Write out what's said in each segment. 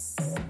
Quand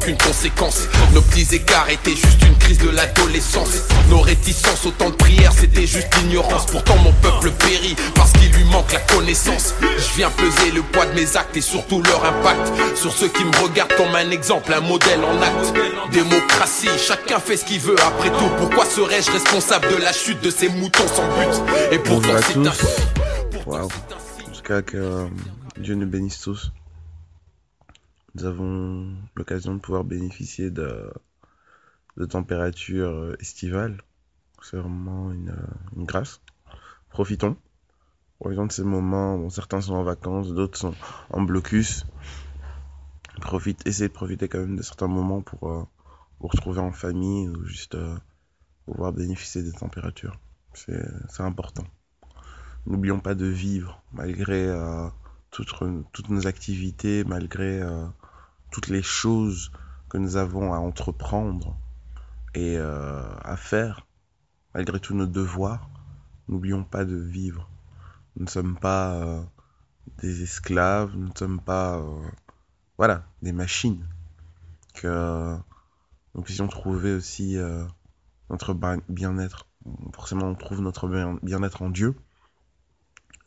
aucune conséquence. Nos petits écarts étaient juste une crise de l'adolescence. Nos réticences au temps de prière, c'était juste l'ignorance. Pourtant, mon peuple périt parce qu'il lui manque la connaissance. Je viens peser le poids de mes actes et surtout leur impact sur ceux qui me regardent comme un exemple, un modèle en acte. Démocratie, chacun fait ce qu'il veut. Après tout, pourquoi serais-je responsable de la chute de ces moutons sans but? Et pourtant, c'est un. signe. En tout cas, que euh, Dieu nous bénisse tous. Nous avons l'occasion de pouvoir bénéficier de, de températures euh, estivales. C'est vraiment une, euh, une grâce. Profitons. Profitons de ces moments. Bon, certains sont en vacances, d'autres sont en blocus. Profite, essayez de profiter quand même de certains moments pour euh, vous retrouver en famille ou juste pouvoir bénéficier des températures. C'est important. N'oublions pas de vivre malgré toutes, toutes nos activités, malgré toutes les choses que nous avons à entreprendre et euh, à faire, malgré tous nos devoirs. N'oublions pas de vivre. Nous ne sommes pas euh, des esclaves, nous ne sommes pas euh, voilà, des machines. Que nous puissions trouver aussi notre bien-être. Forcément, on trouve notre bien- bien-être en Dieu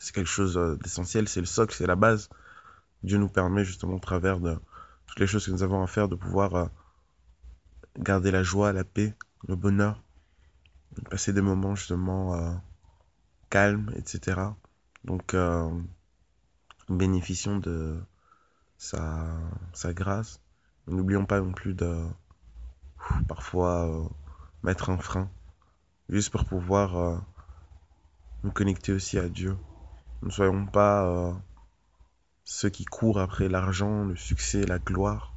c'est quelque chose d'essentiel, c'est le socle, c'est la base. Dieu nous permet justement au travers de toutes les choses que nous avons à faire de pouvoir euh, garder la joie, la paix, le bonheur, de passer des moments justement euh, calmes, etc. Donc euh, bénéficions de sa, sa grâce. N'oublions pas non plus de parfois mettre un frein, juste pour pouvoir nous connecter aussi à Dieu. Ne soyons pas ceux qui courent après l'argent, le succès, la gloire,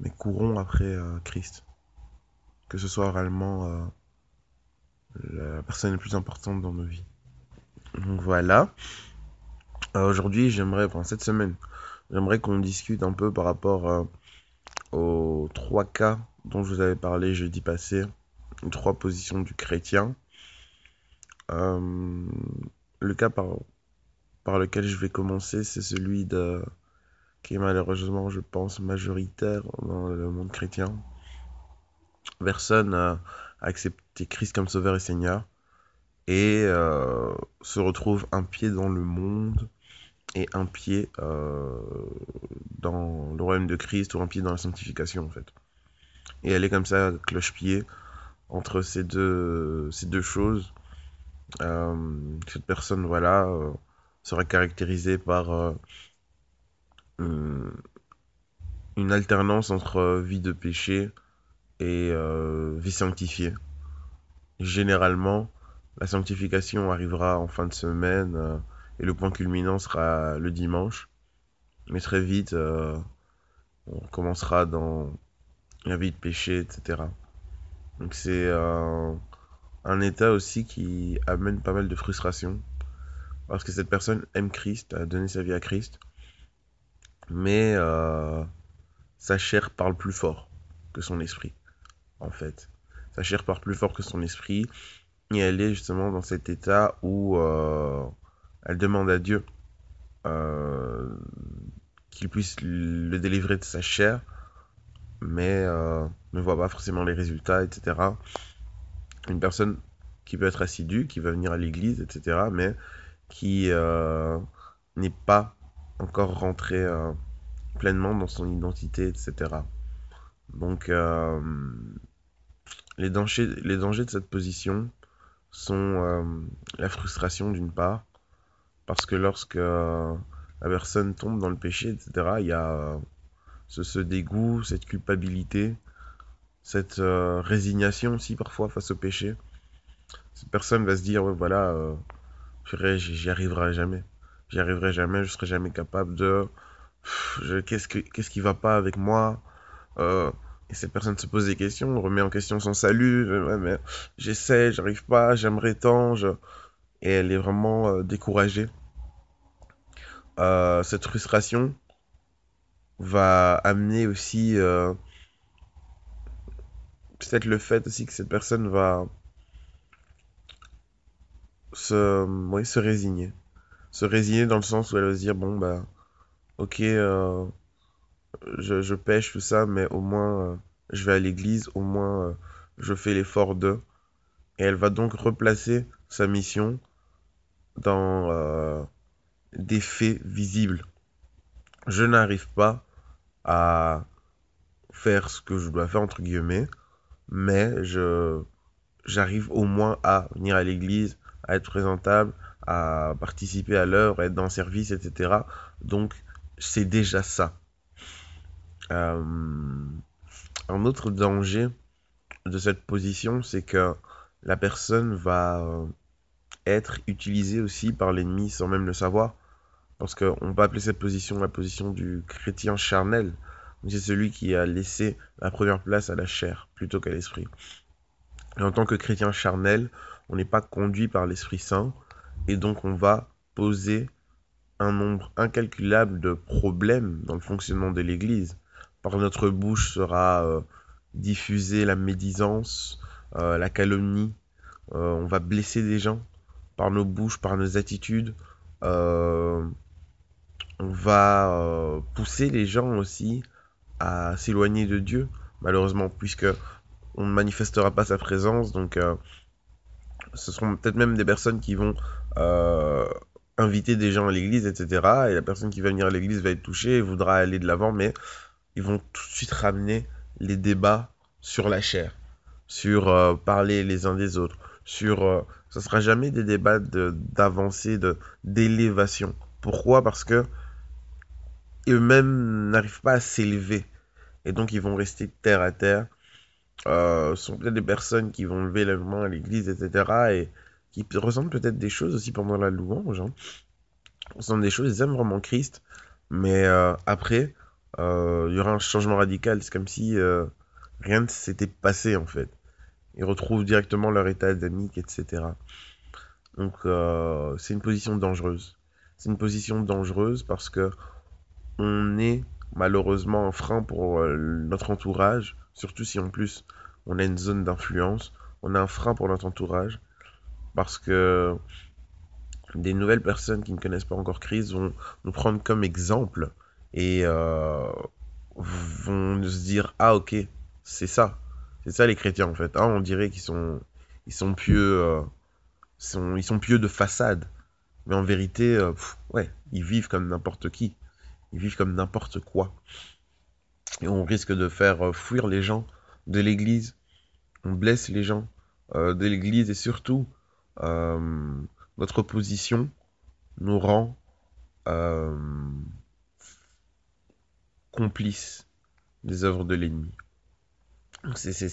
mais courons après euh, Christ. Que ce soit réellement euh, la personne la plus importante dans nos vies. Donc voilà. Euh, Aujourd'hui, j'aimerais, enfin cette semaine, j'aimerais qu'on discute un peu par rapport euh, aux trois cas dont je vous avais parlé jeudi passé, trois positions du chrétien. Euh, le cas par, par lequel je vais commencer, c'est celui de qui est malheureusement, je pense, majoritaire dans le monde chrétien. Personne n'a accepté Christ comme sauveur et Seigneur et euh, se retrouve un pied dans le monde et un pied euh, dans le royaume de Christ ou un pied dans la sanctification en fait. Et elle est comme ça, cloche-pied, entre ces deux, ces deux choses. Euh, cette personne, voilà, sera caractérisée par euh, une, une alternance entre euh, vie de péché et euh, vie sanctifiée. Généralement, la sanctification arrivera en fin de semaine euh, et le point culminant sera le dimanche. Mais très vite, euh, on commencera dans la vie de péché, etc. Donc c'est euh, un état aussi qui amène pas mal de frustration. Parce que cette personne aime Christ, a donné sa vie à Christ. Mais euh, sa chair parle plus fort que son esprit, en fait. Sa chair parle plus fort que son esprit. Et elle est justement dans cet état où euh, elle demande à Dieu euh, qu'il puisse le délivrer de sa chair, mais ne voit pas forcément les résultats, etc. Une personne qui peut être assidue, qui va venir à l'église, etc., mais qui euh, n'est pas encore rentré euh, pleinement dans son identité, etc. Donc, euh, les, dangers, les dangers de cette position sont la frustration d'une part, parce que lorsque la personne tombe dans le péché, etc., il y a ce, dégoût, cette culpabilité, cette résignation aussi parfois face au péché. Cette personne va se dire, voilà, j'y arriverai jamais. J'y arriverai jamais, je serai jamais capable de... Qu'est-ce que, qu'est-ce qui va pas avec moi Euh, Et cette personne se pose des questions, remet en question son salut. j'essaie, j'arrive pas, j'aimerais tant. Et elle est vraiment euh, découragée. Euh, cette frustration va amener aussi euh, peut-être le fait aussi que cette personne va se, oui, se résigner. Se résigner dans le sens où elle va se dire, bon, bah, ok, euh, je, je, pêche tout ça, mais au moins, euh, je vais à l'église, au moins, euh, je fais l'effort de. Et elle va donc replacer sa mission dans des faits visibles. Je n'arrive pas à faire ce que je dois faire, entre guillemets, mais j'arrive au moins à venir à l'église, à être présentable, à participer à l'œuvre, être dans le service, etc. Donc, c'est déjà ça. Euh, un autre danger de cette position, c'est que la personne va euh, être utilisée aussi par l'ennemi sans même le savoir. Parce qu'on peut appeler cette position la position du chrétien charnel. C'est celui qui a laissé la première place à la chair plutôt qu'à l'esprit. Et en tant que chrétien charnel, on n'est pas conduit par l'Esprit Saint, et donc on va poser un nombre incalculable de problèmes dans le fonctionnement de l'Église. Par notre bouche sera euh, diffusée la médisance, euh, la calomnie, euh, on va blesser des gens par nos bouches, par nos attitudes, on va pousser les gens aussi à s'éloigner de Dieu, malheureusement, puisque on ne manifestera pas sa présence, donc ce seront peut-être même des personnes qui vont euh, inviter des gens à l'église, etc. Et la personne qui va venir à l'église va être touchée et voudra aller de l'avant, mais ils vont tout de suite ramener les débats sur la chair, sur euh, parler les uns des autres, sur... Euh, ce sera jamais des débats d'avancée, de, d'élévation. Pourquoi? Parce que eux-mêmes n'arrivent pas à s'élever. Et donc ils vont rester terre à terre euh, sont peut-être des personnes qui vont lever la main à l'église, etc. Et qui ressentent peut-être des choses aussi pendant la louange. Hein. Ressentent des choses, ils aiment vraiment Christ. Mais euh, après, euh, il y aura un changement radical. C'est comme si euh, rien ne s'était passé en fait. Ils retrouvent directement leur état adamique, etc. Donc euh, c'est une position dangereuse. C'est une position dangereuse parce que on est malheureusement un frein pour notre entourage Surtout si en plus on a une zone d'influence, on a un frein pour notre entourage. Parce que des nouvelles personnes qui ne connaissent pas encore Christ vont nous prendre comme exemple et euh, vont se dire ah ok c'est ça. C'est ça les chrétiens en fait ah, on dirait qu'ils sont pieux euh, ils sont pieux de façade. Mais en vérité euh, ouais ils vivent comme n'importe qui. Ils vivent comme n'importe quoi et on risque de faire euh, fuir les gens de l'église, on blesse les gens euh, de l'église et surtout euh, notre position nous rend complices des œuvres de l'ennemi. C'est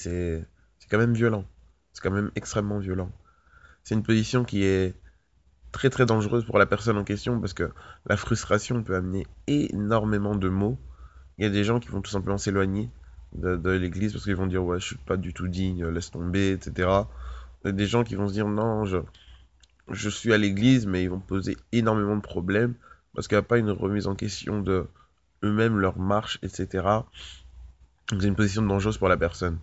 quand même violent, c'est quand même extrêmement violent. C'est une position qui est très très dangereuse pour la personne en question parce que la frustration peut amener énormément de maux il y a des gens qui vont tout simplement s'éloigner de, l'église parce qu'ils vont dire ouais je suis pas du tout digne, laisse tomber, etc. Il y a des gens qui vont se dire non je, je suis à l'église mais ils vont poser énormément de problèmes parce qu'il n'y a pas une remise en question de eux-mêmes, leur marche, etc. C'est une position dangereuse pour la personne.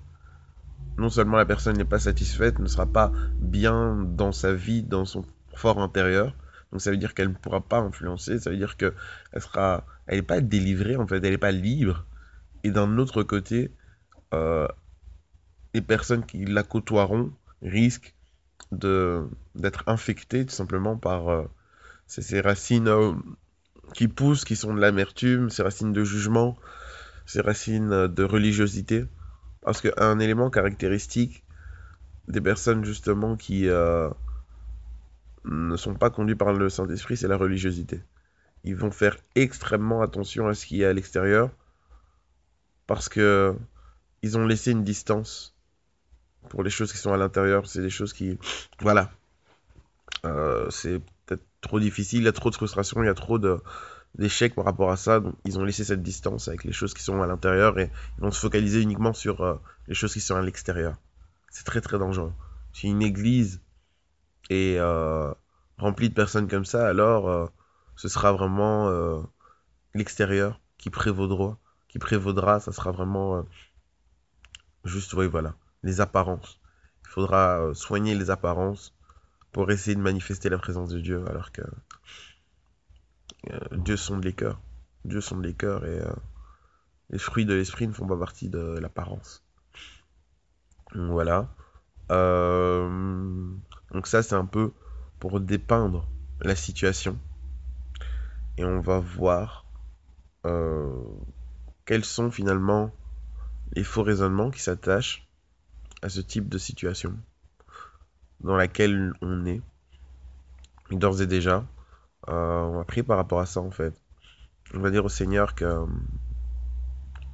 Non seulement la personne n'est pas satisfaite, ne sera pas bien dans sa vie, dans son fort intérieur, donc ça veut dire qu'elle ne pourra pas influencer, ça veut dire qu'elle sera, elle n'est pas délivrée en fait, elle n'est pas libre. Et d'un autre côté, euh, les personnes qui la côtoieront risquent d'être infectées tout simplement par euh, ces, racines euh, qui poussent, qui sont de l'amertume, ces racines de jugement, ces racines de religiosité. Parce qu'un élément caractéristique des personnes justement qui ne sont pas conduits par le Saint-Esprit, c'est la religiosité. Ils vont faire extrêmement attention à ce qui est à l'extérieur parce que ils ont laissé une distance pour les choses qui sont à l'intérieur. C'est des choses qui, voilà, euh, c'est peut-être trop difficile. Il y a trop de frustration, il y a trop d'échecs par rapport à ça. Ils ont laissé cette distance avec les choses qui sont à l'intérieur et ils vont se focaliser uniquement sur euh, les choses qui sont à l'extérieur. C'est très très dangereux. Si une église et euh, rempli de personnes comme ça, alors euh, ce sera vraiment euh, l'extérieur qui prévaudra, qui prévaudra, ça sera vraiment juste, oui, voilà, les apparences. Il faudra soigner les apparences pour essayer de manifester la présence de Dieu, alors que Dieu sonde les cœurs. Dieu sonde les cœurs et les fruits de l'esprit ne font pas partie de l'apparence. Voilà. Donc ça, c'est un peu pour dépeindre la situation. Et on va voir quels sont finalement les faux raisonnements qui s'attachent à ce type de situation dans laquelle on est. D'ores et déjà, euh, on va prier par rapport à ça en fait. On va dire au Seigneur que euh,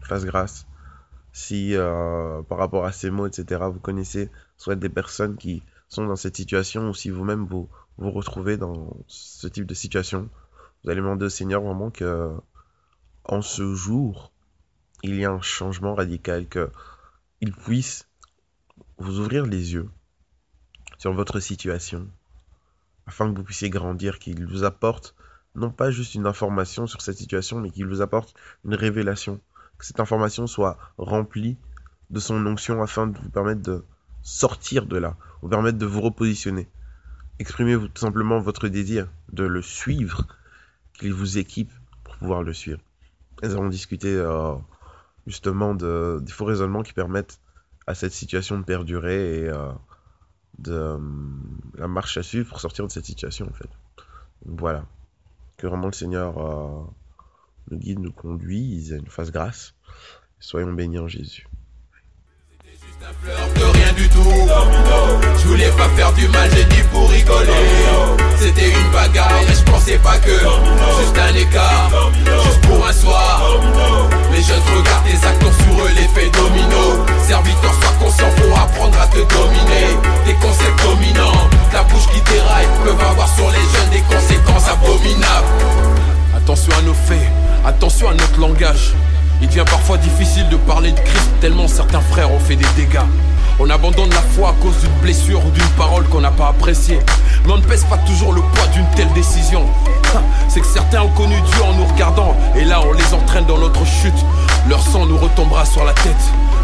fasse grâce. Si euh, par rapport à ces mots, etc., vous connaissez soit des personnes qui sont dans cette situation ou si vous-même vous vous retrouvez dans ce type de situation, vous allez demander au Seigneur vraiment que en ce jour, il y a un changement radical, qu'il puisse vous ouvrir les yeux sur votre situation, afin que vous puissiez grandir, qu'il vous apporte non pas juste une information sur cette situation, mais qu'il vous apporte une révélation, que cette information soit remplie de son onction afin de vous permettre de sortir de là, vous permettre de vous repositionner. Exprimez-vous tout simplement votre désir de le suivre, qu'il vous équipe pour pouvoir le suivre. Nous avons discuté euh, justement de, des faux raisonnements qui permettent à cette situation de perdurer et euh, de euh, la marche à suivre pour sortir de cette situation en fait. voilà. Que vraiment le Seigneur nous guide, nous conduise nous fasse grâce. Soyons bénis en Jésus. Je voulais pas faire du mal, j'ai dit pour rigoler. C'était une bagarre et je pensais pas que juste un écart, juste pour un soir. Les jeunes regardent tes acteurs sur eux, l'effet domino. Serviteur, sois conscient pour apprendre à te dominer. Tes concepts dominants, ta bouche qui déraille, peuvent avoir sur les jeunes des conséquences abominables. Attention à nos faits, attention à notre langage. Parfois difficile de parler de Christ tellement certains frères ont fait des dégâts. On abandonne la foi à cause d'une blessure ou d'une parole qu'on n'a pas appréciée. Mais on ne pèse pas toujours le poids d'une telle décision. C'est que certains ont connu Dieu en nous regardant, et là on les entraîne dans notre chute. Leur sang nous retombera sur la tête.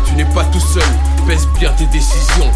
Tu n'es pas tout seul, pèse bien tes décisions.